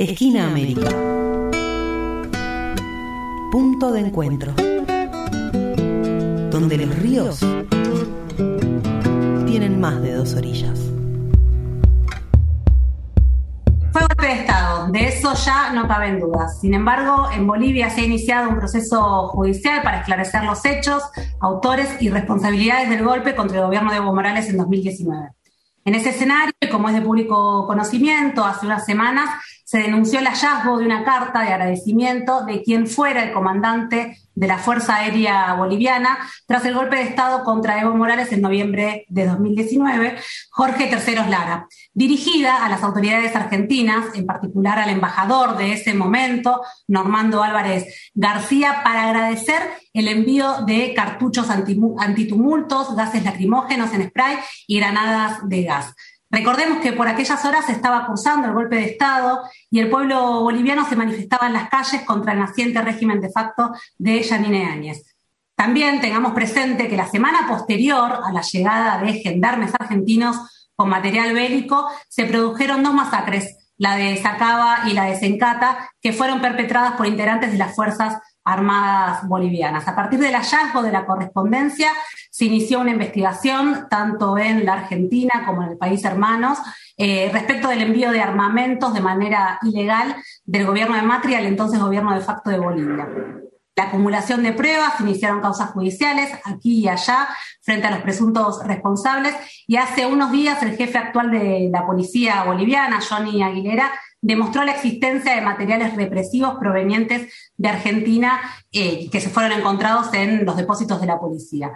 Esquina América. Punto de encuentro. Donde los ríos tienen más de dos orillas. Fue golpe de Estado, de eso ya no caben dudas. Sin embargo, en Bolivia se ha iniciado un proceso judicial para esclarecer los hechos, autores y responsabilidades del golpe contra el gobierno de Evo Morales en 2019. En ese escenario, como es de público conocimiento, hace unas semanas se denunció el hallazgo de una carta de agradecimiento de quien fuera el comandante de la Fuerza Aérea Boliviana tras el golpe de Estado contra Evo Morales en noviembre de 2019, Jorge Terceros Lara, dirigida a las autoridades argentinas, en particular al embajador de ese momento, Normando Álvarez García, para agradecer el envío de cartuchos antitumultos, gases lacrimógenos en spray y granadas de gas. Recordemos que por aquellas horas se estaba cursando el golpe de Estado y el pueblo boliviano se manifestaba en las calles contra el naciente régimen de facto de Yanine Áñez. También tengamos presente que la semana posterior a la llegada de gendarmes argentinos con material bélico se produjeron dos masacres, la de Sacaba y la de Sencata, que fueron perpetradas por integrantes de las fuerzas armadas bolivianas. A partir del hallazgo de la correspondencia, se inició una investigación tanto en la Argentina como en el país hermanos eh, respecto del envío de armamentos de manera ilegal del gobierno de Macri al entonces gobierno de facto de Bolivia. La acumulación de pruebas, iniciaron causas judiciales aquí y allá frente a los presuntos responsables y hace unos días el jefe actual de la policía boliviana, Johnny Aguilera, demostró la existencia de materiales represivos provenientes de Argentina eh, que se fueron encontrados en los depósitos de la policía.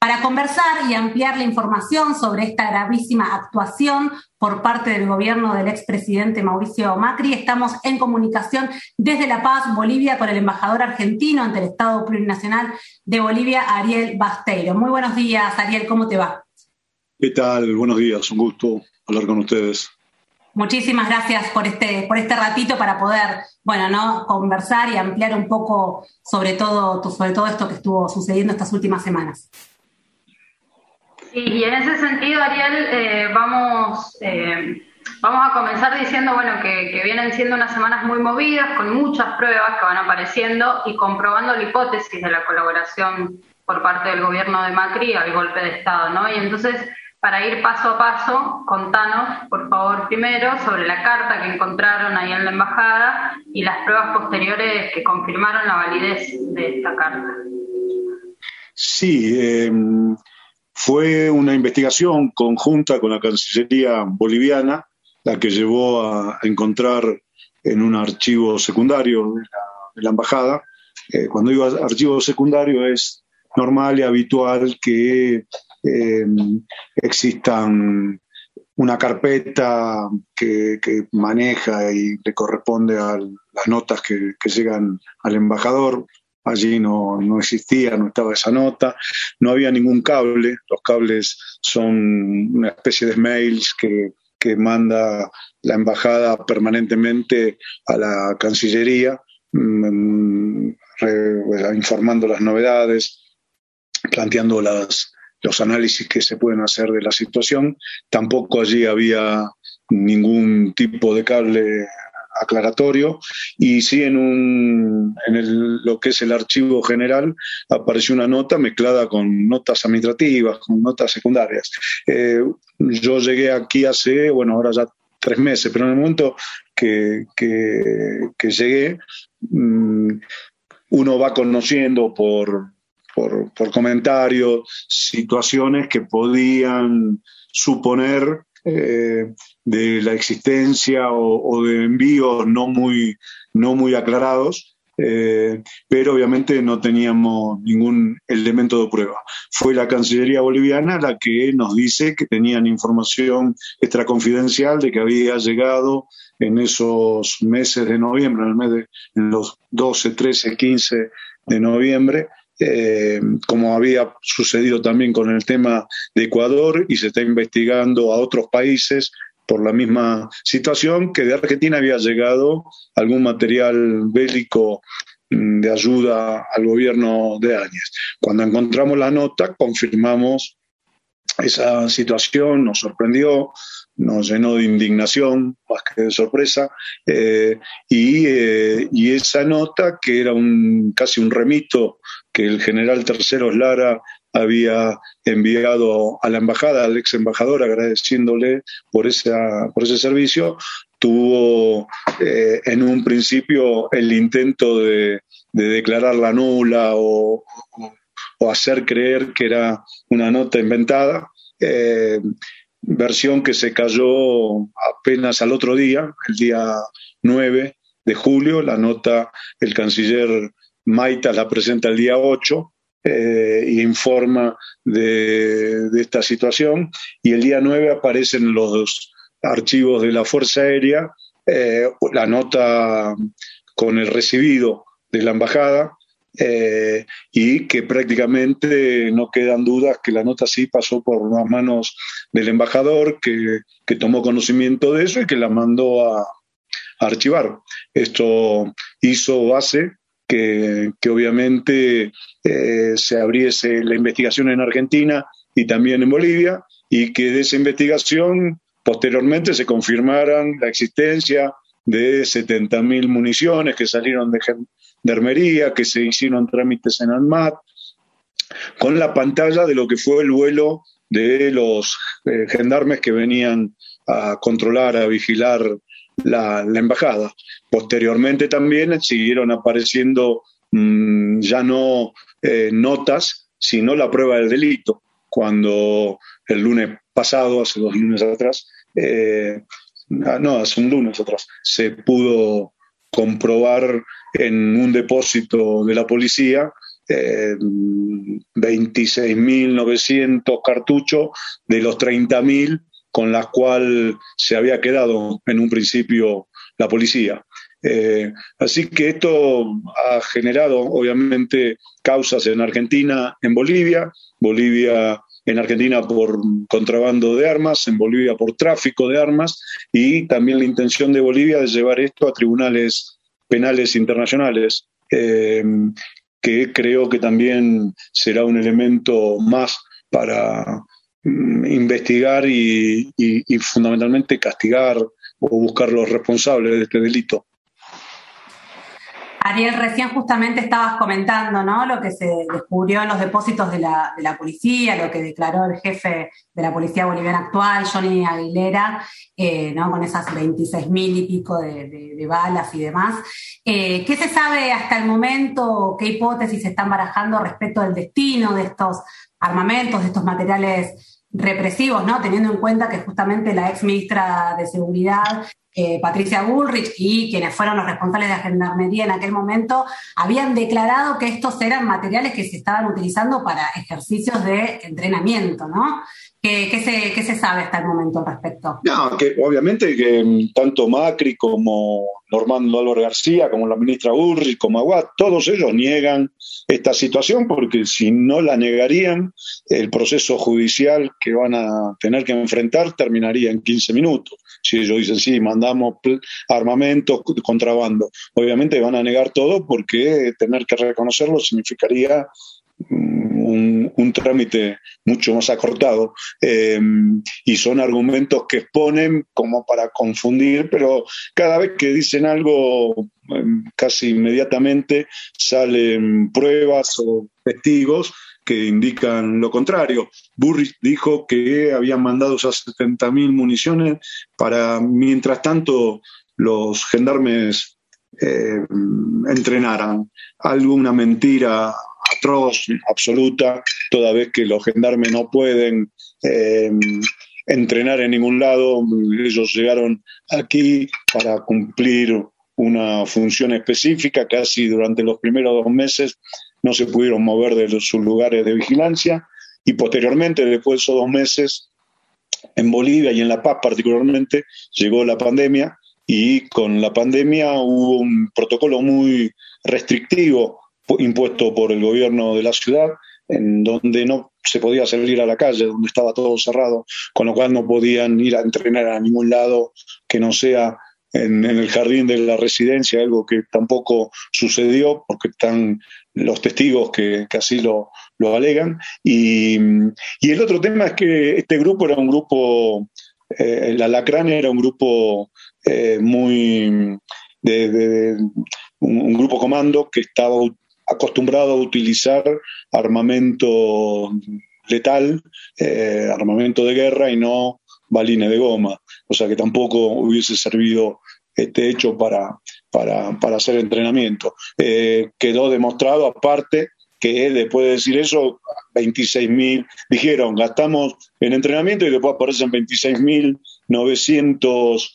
Para conversar y ampliar la información sobre esta gravísima actuación por parte del gobierno del expresidente Mauricio Macri, estamos en comunicación desde La Paz, Bolivia, con el embajador argentino ante el Estado Plurinacional de Bolivia, Ariel Basteiro. Muy buenos días, Ariel, ¿cómo te va? ¿Qué tal? Buenos días, un gusto hablar con ustedes. Muchísimas gracias por este, por este ratito para poder, bueno, ¿no? conversar y ampliar un poco sobre todo, sobre todo esto que estuvo sucediendo estas últimas semanas. Sí, y en ese sentido, Ariel, eh, vamos, eh, vamos a comenzar diciendo, bueno, que, que, vienen siendo unas semanas muy movidas, con muchas pruebas que van apareciendo y comprobando la hipótesis de la colaboración por parte del gobierno de Macri al golpe de Estado, ¿no? Y entonces para ir paso a paso, contanos, por favor, primero sobre la carta que encontraron ahí en la embajada y las pruebas posteriores que confirmaron la validez de esta carta. Sí, em, fue una investigación conjunta con la Cancillería boliviana la que llevó a encontrar en un archivo secundario de la, embajada. Eh, cuando digo archivo secundario es normal y habitual que eh, existan una carpeta que, maneja y le corresponde a las notas que, llegan al embajador. Allí no, no, existía, no estaba esa nota, no había ningún cable. Los cables son una especie de mails que, que manda la embajada permanentemente a la Cancillería, mm, informando las novedades, planteando las, los análisis que se pueden hacer de la situación. Tampoco allí había ningún tipo de cable aclaratorio y sí en, un, en lo que es el archivo general apareció una nota mezclada con notas administrativas, con notas secundarias. Eh, yo llegué aquí hace, bueno, ahora ya tres meses, pero en el momento que, que, llegué, mm, uno va conociendo por, por, comentarios, situaciones que podían suponer eh, de la existencia o, de envíos no muy, no muy aclarados, eh, pero obviamente no teníamos ningún elemento de prueba. Fue la Cancillería boliviana la que nos dice que tenían información extraconfidencial de que había llegado en esos meses de noviembre, en, el mes de, en los 12, 13, 15 de noviembre, eh, como había sucedido también con el tema de Ecuador y se está investigando a otros países por la misma situación, que de Argentina había llegado algún material bélico mm, de ayuda al gobierno de Áñez. Cuando encontramos la nota, confirmamos esa situación nos sorprendió, nos llenó de indignación más que de sorpresa, eh, eh, y, esa nota, que era un, casi un remito que el general Terceros Lara había enviado a la embajada, al ex embajador, agradeciéndole por, esa, por ese servicio, tuvo eh, en un principio el intento de, declararla nula o, hacer creer que era una nota inventada versión que se cayó apenas al otro día, el día 9 de julio. La nota el canciller Maita la presenta el día 8 eh, e informa de, esta situación. Y el día 9 aparecen los archivos de la Fuerza Aérea, eh, la nota con el recibido de la embajada, eh, y que prácticamente no quedan dudas que la nota sí pasó por las manos del embajador, que, tomó conocimiento de eso y que la mandó a, archivar. Esto hizo base que, obviamente eh, se abriese la investigación en Argentina y también en Bolivia y que de esa investigación posteriormente se confirmaran la existencia de 70.000 municiones que salieron de, de Armería, que se hicieron trámites en ANMAT, con la pantalla de lo que fue el vuelo de los eh, gendarmes que venían a controlar, a vigilar la, embajada. Posteriormente también siguieron apareciendo mm, ya no eh, notas, sino la prueba del delito. Cuando el lunes pasado, hace dos lunes atrás, eh, ah, no, hace un lunes atrás, se pudo comprobar en un depósito de la policía eh, 26.900 cartuchos de los 30.000 con las cuales se había quedado en un principio la policía. Eh, así que esto ha generado obviamente causas en Argentina, en Bolivia, Bolivia en Argentina por contrabando de armas, en Bolivia por tráfico de armas y también la intención de Bolivia de llevar esto a tribunales penales internacionales, eh, que creo que también será un elemento más para mm, investigar y, fundamentalmente castigar o buscar los responsables de este delito. Ariel, recién justamente estabas comentando, ¿no? Lo que se descubrió en los depósitos de la, de la policía, lo que declaró el jefe de la policía boliviana actual, Johnny Aguilera, eh, ¿no? Con esas 26 mil y pico de, balas y demás. Eh, ¿Qué se sabe hasta el momento? ¿Qué hipótesis se están barajando respecto del destino de estos armamentos, de estos materiales represivos, ¿no? Teniendo en cuenta que justamente la ex ministra de Seguridad eh, Patricia Bullrich y quienes fueron los responsables de la gendarmería en aquel momento habían declarado que estos eran materiales que se estaban utilizando para ejercicios de entrenamiento, ¿no? ¿Qué, se, sabe hasta el momento al respecto? No, que obviamente que mm, tanto Macri como Normando Álvaro García, como la ministra Bullrich, como Aguad, todos ellos niegan esta situación porque si no la negarían, el proceso judicial que van a tener que enfrentar terminaría en 15 minutos. Si ellos dicen, sí, mandamos armamento, contrabando. Obviamente van a negar todo porque tener que reconocerlo significaría un, trámite mucho más acortado eh, y son argumentos que exponen como para confundir, pero cada vez que dicen algo em, casi inmediatamente salen pruebas o testigos que indican lo contrario. Burris dijo que habían mandado esas 70.000 municiones para, mientras tanto, los gendarmes eh, entrenaran. Algo, una mentira atroz, absoluta, toda vez que los gendarmes no pueden eh, entrenar en ningún lado. Ellos llegaron aquí para cumplir una función específica, casi durante los primeros dos meses no se pudieron mover de sus lugares de vigilancia y posteriormente, después de esos dos meses, en Bolivia y en La Paz particularmente, llegó la pandemia y con la pandemia hubo un protocolo muy restrictivo impuesto por el gobierno de la ciudad, en donde no se podía salir a la calle, donde estaba todo cerrado, con lo cual no podían ir a entrenar a ningún lado que no sea en, el jardín de la residencia, algo que tampoco sucedió porque están los testigos que, así lo, alegan. Y, el otro tema es que este grupo era un grupo, eh, el Alacrán era un grupo eh, muy de, un, grupo comando que estaba acostumbrado a utilizar armamento letal, eh, armamento de guerra y no balines de goma, o sea que tampoco hubiese servido este hecho para, para, para hacer entrenamiento. Eh, quedó demostrado aparte que después de decir eso, 26.000, dijeron, gastamos en entrenamiento y después aparecen 26.900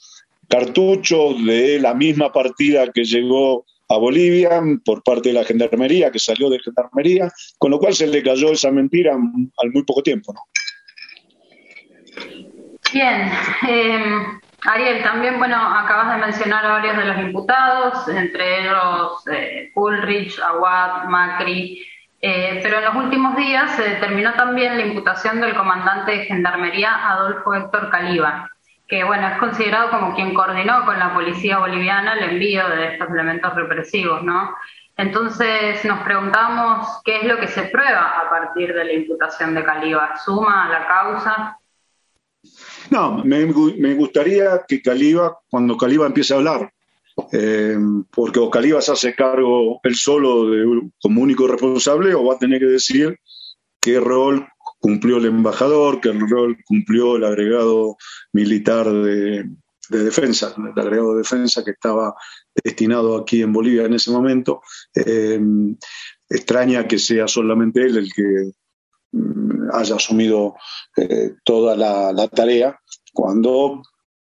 cartuchos de la misma partida que llegó a Bolivia por parte de la gendarmería, que salió de gendarmería, con lo cual se le cayó esa mentira al muy poco tiempo. ¿no? Bien, eh, Ariel, también, bueno, acabas de mencionar a varios de los imputados, entre ellos eh, Ulrich, Aguad, Macri, eh, pero en los últimos días se determinó también la imputación del comandante de Gendarmería Adolfo Héctor Caliba, que bueno, es considerado como quien coordinó con la policía boliviana el envío de estos elementos represivos, ¿no? Entonces nos preguntamos qué es lo que se prueba a partir de la imputación de Caliba. ¿Suma a la causa? No, me, gustaría que Caliba, cuando Caliba empiece a hablar, eh, porque o Caliba se hace cargo él solo como único responsable o va a tener que decir qué rol cumplió el embajador, qué rol cumplió el agregado militar de, defensa, el agregado de defensa que estaba destinado aquí en Bolivia en ese momento. Eh, extraña que sea solamente él el que mm, haya asumido eh, toda la, tarea, cuando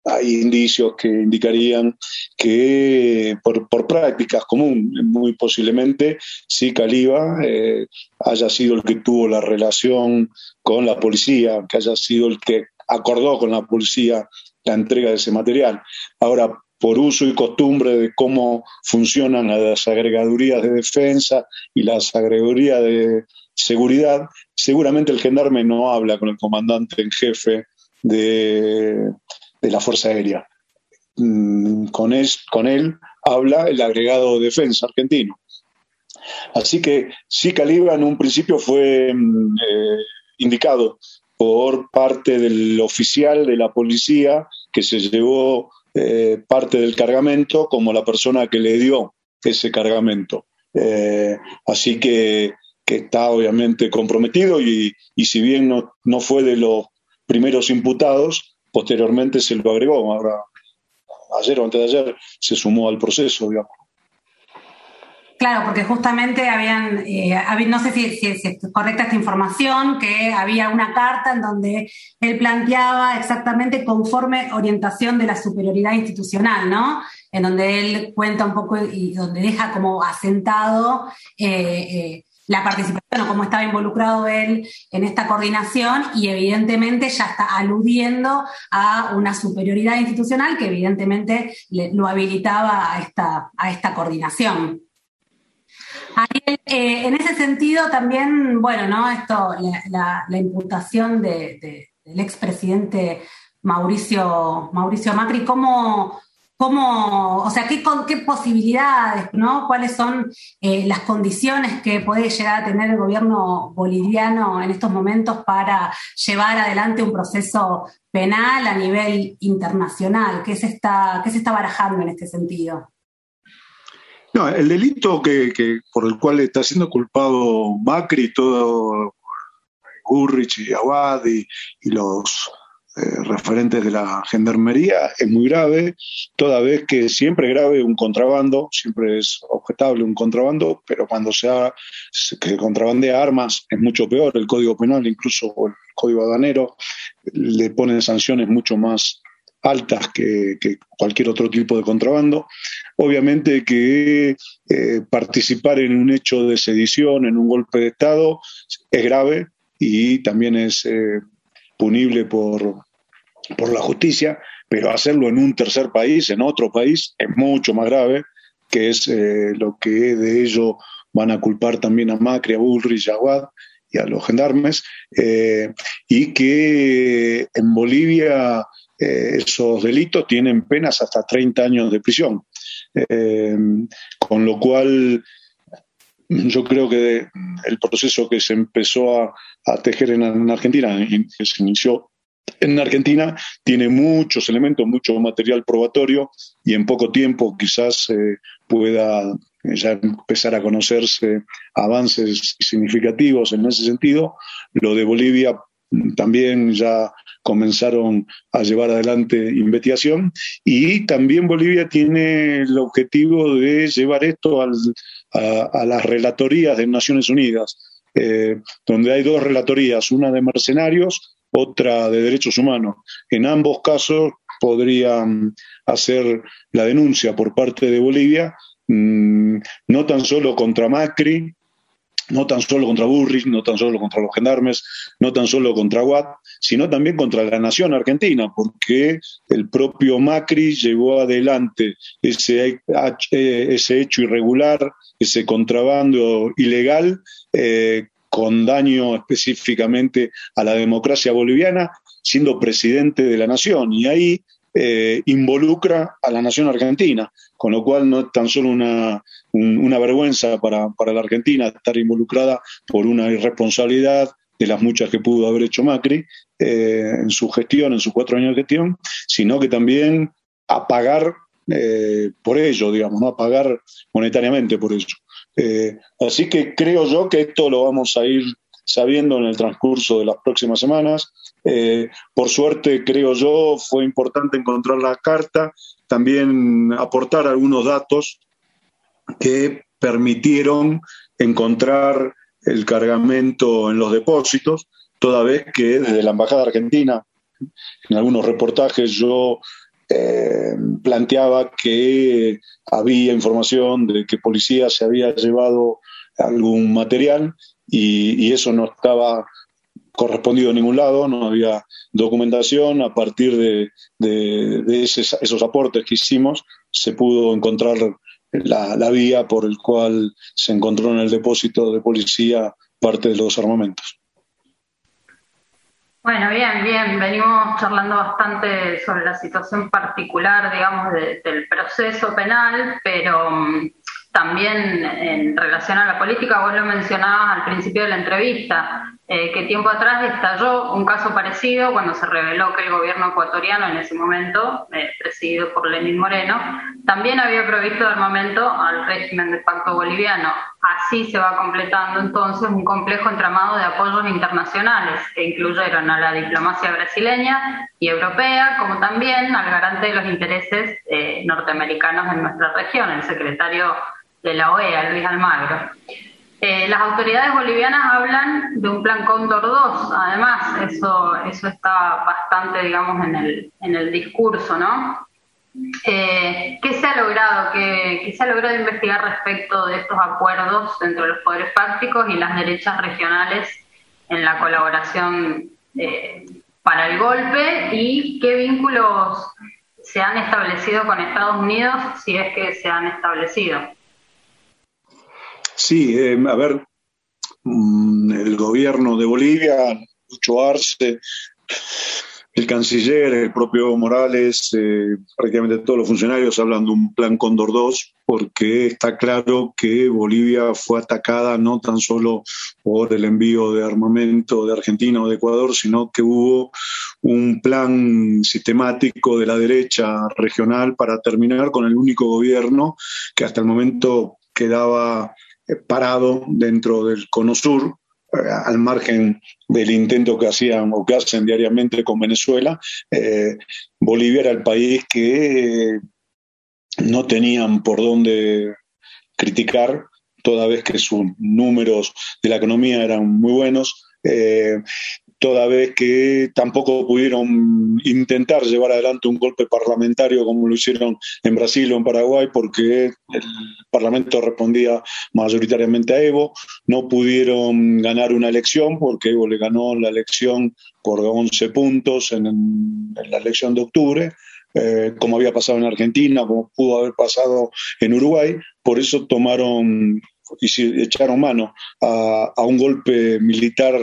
hay indicios que indicarían que por, prácticas comunes, muy posiblemente, sí Caliba eh, haya sido el que tuvo la relación con la policía, que haya sido el que acordó con la policía la entrega de ese material. Ahora, por uso y costumbre de cómo funcionan las agregadurías de defensa y las agregadurías de seguridad, seguramente el gendarme no habla con el comandante en jefe de, la Fuerza Aérea. Mm, con él, con él habla el agregado de defensa argentino. Así que sí, Calibra en un principio fue mm, eh, indicado por parte del oficial de la policía que se llevó eh, parte del cargamento como la persona que le dio ese cargamento. Eh, así que, está obviamente comprometido y, si bien no, no fue de los primeros imputados, posteriormente se lo agregó. Ahora, ayer o antes de ayer, se sumó al proceso, digamos. Claro, porque justamente habían, eh, no sé si, es correcta esta información, que había una carta en donde él planteaba exactamente conforme orientación de la superioridad institucional, ¿no? En donde él cuenta un poco y donde deja como asentado eh, eh, la participación o cómo estaba involucrado él en esta coordinación y evidentemente ya está aludiendo a una superioridad institucional que evidentemente lo habilitaba a esta, a esta coordinación. Eh, en ese sentido también, bueno, ¿no? Esto, la, imputación del expresidente Mauricio, Mauricio Macri, ¿cómo, cómo, o sea, qué, posibilidades, ¿no? ¿Cuáles son eh, las condiciones que puede llegar a tener el gobierno boliviano en estos momentos para llevar adelante un proceso penal a nivel internacional? ¿Qué se está, qué se está barajando en este sentido? No, el delito que, por el cual está siendo culpado Macri, todo Gurrich y Abad y, los eh, referentes de la gendarmería es muy grave, toda vez que siempre es grave un contrabando, siempre es objetable un contrabando, pero cuando se, que contrabandea armas es mucho peor, el Código Penal, incluso el Código Aduanero, le ponen sanciones mucho más altas que, cualquier otro tipo de contrabando. Obviamente que eh, participar en un hecho de sedición, en un golpe de Estado, es grave y también es eh, punible por, por la justicia, pero hacerlo en un tercer país, en otro país, es mucho más grave, que es eh, lo que de ello van a culpar también a Macri, a Bullrich, a Aguad y a los gendarmes, y que en Bolivia eh, esos delitos tienen penas hasta 30 años de prisión. Eh, con lo cual, yo creo que el proceso que se empezó a, tejer en, Argentina, que se inició en Argentina, tiene muchos elementos, mucho material probatorio y en poco tiempo quizás eh, pueda ya empezar a conocerse avances significativos en ese sentido. Lo de Bolivia también ya comenzaron a llevar adelante investigación y también Bolivia tiene el objetivo de llevar esto a, las relatorías de Naciones Unidas, eh, donde hay dos relatorías, una de mercenarios, otra de derechos humanos. En ambos casos podrían hacer la denuncia por parte de Bolivia, mm, no tan solo contra Macri, no tan solo contra Burris, no tan solo contra los gendarmes, no tan solo contra Watt, sino también contra la nación argentina, porque el propio Macri llevó adelante ese, eh, ese hecho irregular, ese contrabando ilegal, eh, con daño específicamente a la democracia boliviana, siendo presidente de la nación. Y ahí eh, involucra a la nación argentina, con lo cual no es tan solo una, vergüenza para, para, la Argentina estar involucrada por una irresponsabilidad de las muchas que pudo haber hecho Macri eh, en su gestión, en sus cuatro años de gestión, sino que también a pagar eh, por ello, digamos, ¿no? a pagar monetariamente por ello. Así que creo yo que esto lo vamos a ir sabiendo en el transcurso de las próximas semanas. Eh, por suerte, creo yo, fue importante encontrar la carta, también aportar algunos datos que permitieron encontrar el cargamento en los depósitos, toda vez que desde la Embajada Argentina, en algunos reportajes yo eh, planteaba que había información de que policía se había llevado algún material y, eso no estaba correspondido a ningún lado, no había documentación. A partir de, esos aportes que hicimos, se pudo encontrar la, vía por el cual se encontró en el depósito de policía parte de los armamentos. Bueno, bien, bien. Venimos charlando bastante sobre la situación particular, digamos, del proceso penal, pero mm, también en relación a la política, vos lo mencionabas al principio de la entrevista, eh, que tiempo atrás estalló un caso parecido cuando se reveló que el gobierno ecuatoriano en ese momento, eh, presidido por Lenín Moreno, también había provisto armamento al régimen de facto boliviano. Así se va completando entonces un complejo entramado de apoyos internacionales que incluyeron a la diplomacia brasileña y europea, como también al garante de los intereses eh, norteamericanos en nuestra región, el secretario de la OEA, Luis Almagro. Eh, las autoridades bolivianas hablan de un plan Cóndor 2, además, eso, eso está bastante, digamos, en el, en el discurso, ¿no? Eh, ¿Qué se ha logrado? ¿Qué, se ha logrado investigar respecto de estos acuerdos entre los poderes fácticos y las derechas regionales en la colaboración eh, para el golpe? ¿Y qué vínculos se han establecido con Estados Unidos, si es que se han establecido? Sí, eh, a ver, mm, el gobierno de Bolivia, Lucho Arce, el canciller, el propio Morales, eh, prácticamente todos los funcionarios hablan de un plan Cóndor 2, porque está claro que Bolivia fue atacada no tan solo por el envío de armamento de Argentina o de Ecuador, sino que hubo un plan sistemático de la derecha regional para terminar con el único gobierno que hasta el momento quedaba eh, parado dentro del Cono Sur, al margen del intento que hacían o que hacen diariamente con Venezuela, eh, Bolivia era el país que no tenían por dónde criticar, toda vez que sus números de la economía eran muy buenos toda vez que tampoco pudieron intentar llevar adelante un golpe parlamentario como lo hicieron en Brasil o en Paraguay, porque el Parlamento respondía mayoritariamente a Evo, no pudieron ganar una elección, porque Evo le ganó la elección por 11 puntos en, la elección de octubre, eh, como había pasado en Argentina, como pudo haber pasado en Uruguay, por eso tomaron y echaron mano a, un golpe militar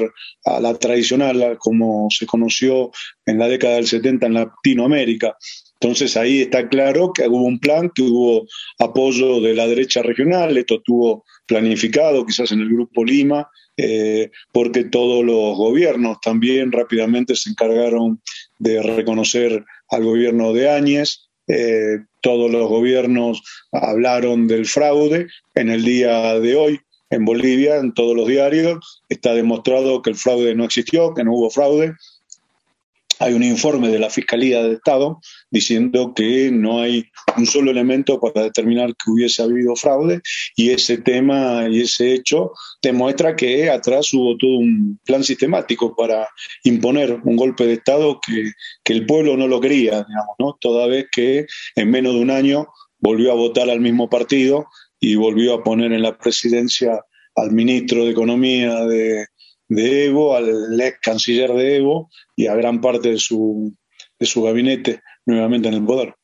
a la tradicional, como se conoció en la década del 70 en Latinoamérica. Entonces ahí está claro que hubo un plan, que hubo apoyo de la derecha regional, esto estuvo planificado quizás en el Grupo Lima, eh, porque todos los gobiernos también rápidamente se encargaron de reconocer al gobierno de Áñez, eh, todos los gobiernos hablaron del fraude. En el día de hoy, en Bolivia, en todos los diarios, está demostrado que el fraude no existió, que no hubo fraude, hay un informe de la Fiscalía de Estado diciendo que no hay un solo elemento para determinar que hubiese habido fraude y ese tema y ese hecho demuestra que atrás hubo todo un plan sistemático para imponer un golpe de Estado que, el pueblo no lo quería, digamos, ¿no? Toda vez que en menos de un año volvió a votar al mismo partido y volvió a poner en la presidencia al ministro de Economía de, de Evo, al ex canciller de Evo y a gran parte de su, de su gabinete nuevamente en el poder.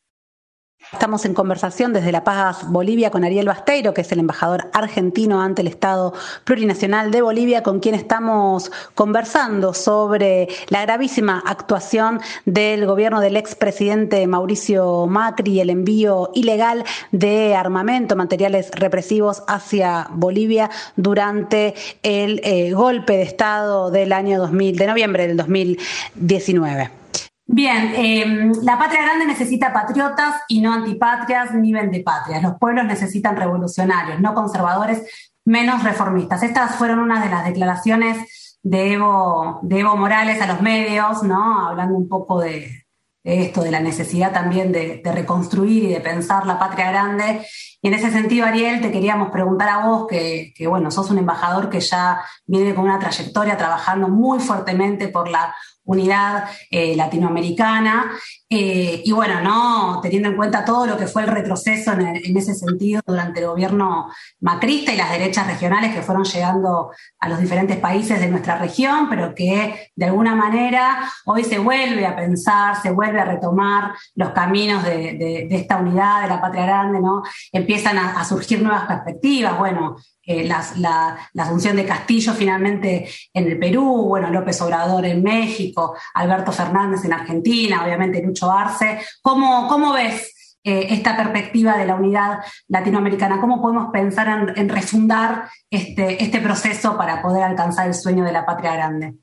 Estamos en conversación desde La Paz, Bolivia, con Ariel Basteiro, que es el embajador argentino ante el Estado Plurinacional de Bolivia, con quien estamos conversando sobre la gravísima actuación del gobierno del expresidente Mauricio Macri y el envío ilegal de armamento, materiales represivos hacia Bolivia durante el eh, golpe de Estado del año 2000, de noviembre del 2019. Bien, eh, la patria grande necesita patriotas y no antipatrias ni vendepatrias. Los pueblos necesitan revolucionarios, no conservadores, menos reformistas. Estas fueron una de las declaraciones de Evo, de Evo Morales a los medios, ¿no? Hablando un poco de, esto, de la necesidad también de, reconstruir y de pensar la patria grande. Y en ese sentido, Ariel, te queríamos preguntar a vos, que, que bueno, sos un embajador que ya viene con una trayectoria trabajando muy fuertemente por la unidad eh, latinoamericana. Eh, y bueno, ¿no? teniendo en cuenta todo lo que fue el retroceso en, ese sentido durante el gobierno macrista y las derechas regionales que fueron llegando a los diferentes países de nuestra región, pero que de alguna manera hoy se vuelve a pensar, se vuelve a retomar los caminos de, esta unidad, de la patria grande, ¿no? Empiezan a, a surgir nuevas perspectivas. Bueno, eh, la, asunción de Castillo finalmente en el Perú, bueno, López Obrador en México, Alberto Fernández en Argentina, obviamente Lucho Arce. ¿Cómo, cómo ves eh, esta perspectiva de la unidad latinoamericana? ¿Cómo podemos pensar en, refundar este, este proceso para poder alcanzar el sueño de la patria grande?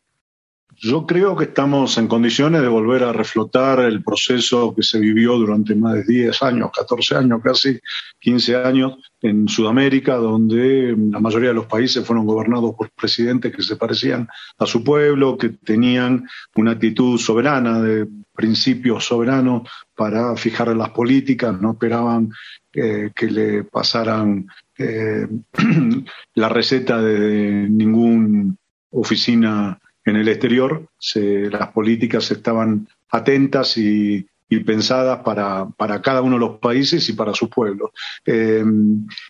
Yo creo que estamos en condiciones de volver a reflotar el proceso que se vivió durante más de 10 años, 14 años, casi 15 años en Sudamérica, donde la mayoría de los países fueron gobernados por presidentes que se parecían a su pueblo, que tenían una actitud soberana, de principios soberanos para fijar las políticas, no esperaban eh, que le pasaran eh, la receta de ninguna oficina en el exterior las políticas estaban atentas y, pensadas para, para, cada uno de los países y para sus pueblos. Eh,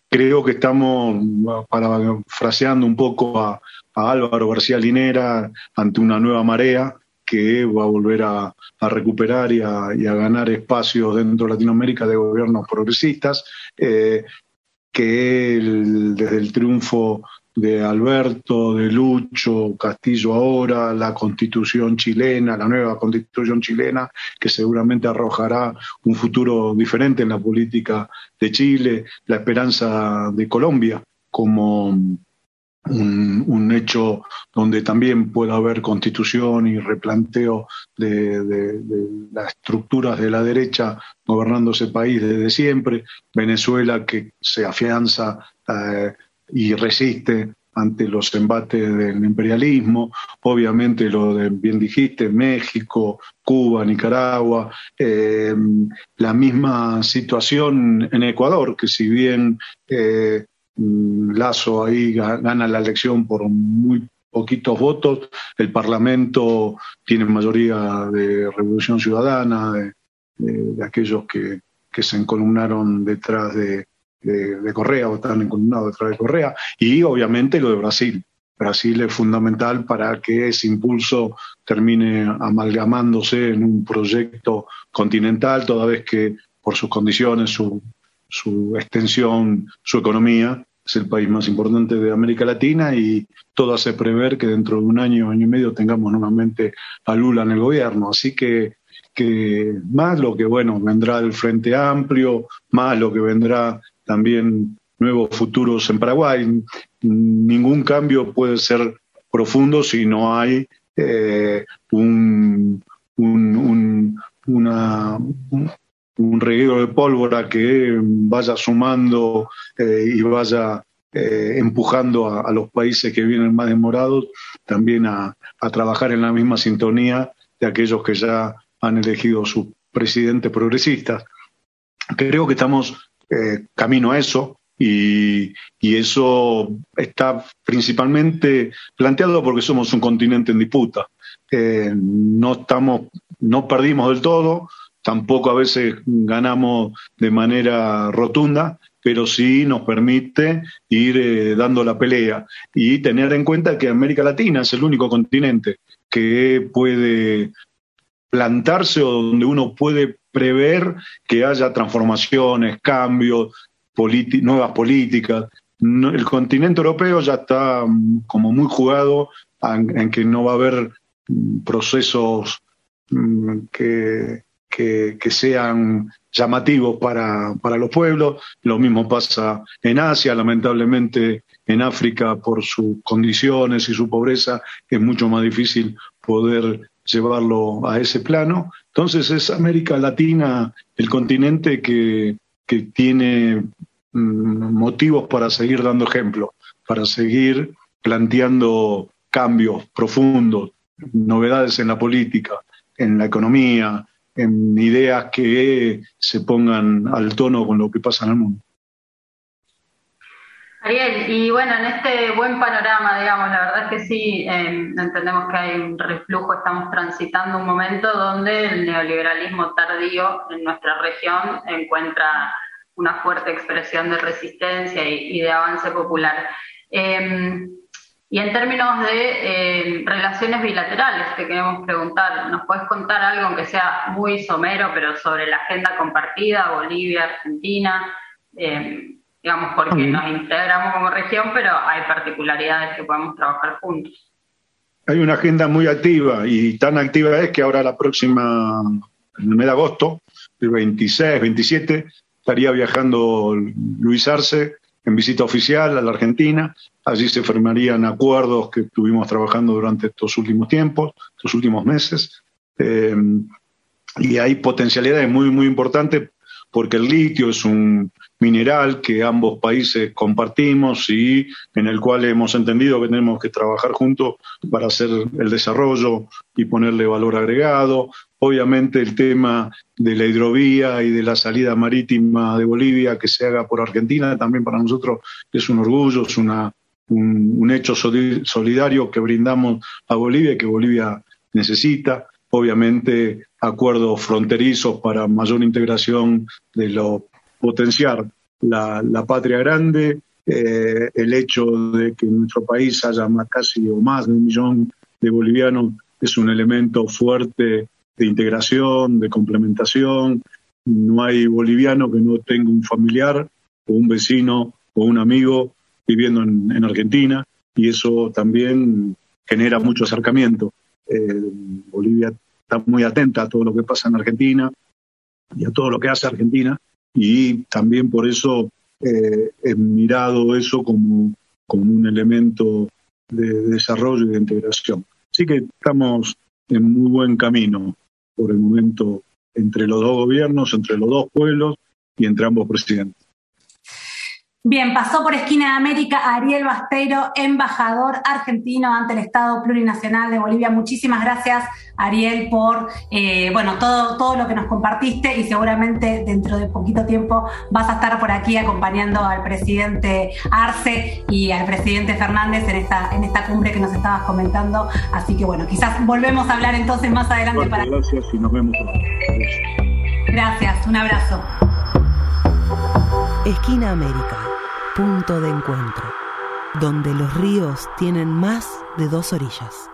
creo que estamos, fraseando un poco a, Álvaro García Linera, ante una nueva marea que va a volver a, recuperar y a, ganar espacios dentro de Latinoamérica de gobiernos progresistas, eh, que desde el triunfo de Alberto, de Lucho, Castillo ahora, la constitución chilena, la nueva constitución chilena, que seguramente arrojará un futuro diferente en la política de Chile, la esperanza de Colombia como un, hecho donde también pueda haber constitución y replanteo de, las estructuras de la derecha gobernando ese país desde siempre, Venezuela que se afianza eh, y resiste ante los embates del imperialismo, obviamente lo de, bien dijiste, México, Cuba, Nicaragua, eh, la misma situación en Ecuador, que si bien eh, Lazo ahí gana la elección por muy poquitos votos, el Parlamento tiene mayoría de Revolución Ciudadana, de, aquellos que se encolumnaron detrás de, de, Correa o están encolumnados detrás de Correa, y obviamente lo de Brasil. Brasil es fundamental para que ese impulso termine amalgamándose en un proyecto continental, toda vez que por sus condiciones, su, su extensión, su economía, es el país más importante de América Latina y todo hace prever que dentro de un año, año y medio tengamos nuevamente a Lula en el gobierno. Así que que más lo que, bueno, vendrá el Frente Amplio, más lo que vendrá también nuevos futuros en Paraguay. Ningún cambio puede ser profundo si no hay eh, un, un, una, un reguero de pólvora que vaya sumando eh, y vaya eh, empujando a, los países que vienen más demorados también a, trabajar en la misma sintonía de aquellos que ya han elegido su presidente progresista. Creo que estamos eh, camino a eso y, eso está principalmente planteado porque somos un continente en disputa. no estamos, no perdimos del todo, tampoco a veces ganamos de manera rotunda, pero sí nos permite ir eh, dando la pelea y tener en cuenta que América Latina es el único continente que puede plantarse o donde uno puede prever que haya transformaciones, cambios, nuevas políticas. el continente europeo ya está mm, como muy jugado en que no va a haber mm, procesos mm, que que, sean llamativos para, para los pueblos. Lo mismo pasa en Asia, lamentablemente en África por sus condiciones y su pobreza es mucho más difícil poder llevarlo a ese plano. Entonces es América Latina el continente que, que tiene mm, motivos para seguir dando ejemplo, para seguir planteando cambios profundos, novedades en la política, en la economía, en ideas que se pongan al tono con lo que pasa en el mundo. Ariel, y bueno, en este buen panorama, digamos, la verdad es que sí, em, entendemos que hay un reflujo, estamos transitando un momento donde el neoliberalismo tardío en nuestra región encuentra una fuerte expresión de resistencia y, de avance popular. Em, y en términos de eh, relaciones bilaterales, te queremos preguntar, ¿nos puedes contar algo, aunque sea muy somero, pero sobre la agenda compartida, Bolivia, Argentina? Digamos, porque nos integramos como región, pero hay particularidades que podemos trabajar juntos. Hay una agenda muy activa y tan activa es que ahora la próxima, en el mes de agosto, el 26, 27, estaría viajando Luis Arce en visita oficial a la Argentina. Allí se firmarían acuerdos que estuvimos trabajando durante estos últimos tiempos, estos últimos meses. Eh, y hay potencialidades muy, muy importantes porque el litio es un mineral que ambos países compartimos y en el cual hemos entendido que tenemos que trabajar juntos para hacer el desarrollo y ponerle valor agregado. Obviamente el tema de la hidrovía y de la salida marítima de Bolivia que se haga por Argentina también para nosotros es un orgullo, es una, un, hecho solidario que brindamos a Bolivia y que Bolivia necesita. Obviamente acuerdos fronterizos para mayor integración de lo potenciar la, patria grande, eh, el hecho de que en nuestro país haya más, casi o más de un millón de bolivianos es un elemento fuerte de integración, de complementación. No hay boliviano que no tenga un familiar o un vecino o un amigo viviendo en, Argentina y eso también genera mucho acercamiento. Eh, Bolivia está muy atenta a todo lo que pasa en Argentina y a todo lo que hace Argentina y también por eso eh, he mirado eso como, como un elemento de desarrollo y de integración. Así que estamos en muy buen camino por el momento entre los dos gobiernos, entre los dos pueblos y entre ambos presidentes. Bien, pasó por Esquina de América Ariel Basteiro, embajador argentino ante el Estado Plurinacional de Bolivia. Muchísimas gracias, Ariel, por eh, bueno todo, todo lo que nos compartiste y seguramente dentro de poquito tiempo vas a estar por aquí acompañando al presidente Arce y al presidente Fernández en esta, en esta cumbre que nos estabas comentando. Así que bueno, quizás volvemos a hablar entonces más adelante para. Gracias y nos vemos. Gracias, un abrazo. Esquina América punto de encuentro, donde los ríos tienen más de dos orillas.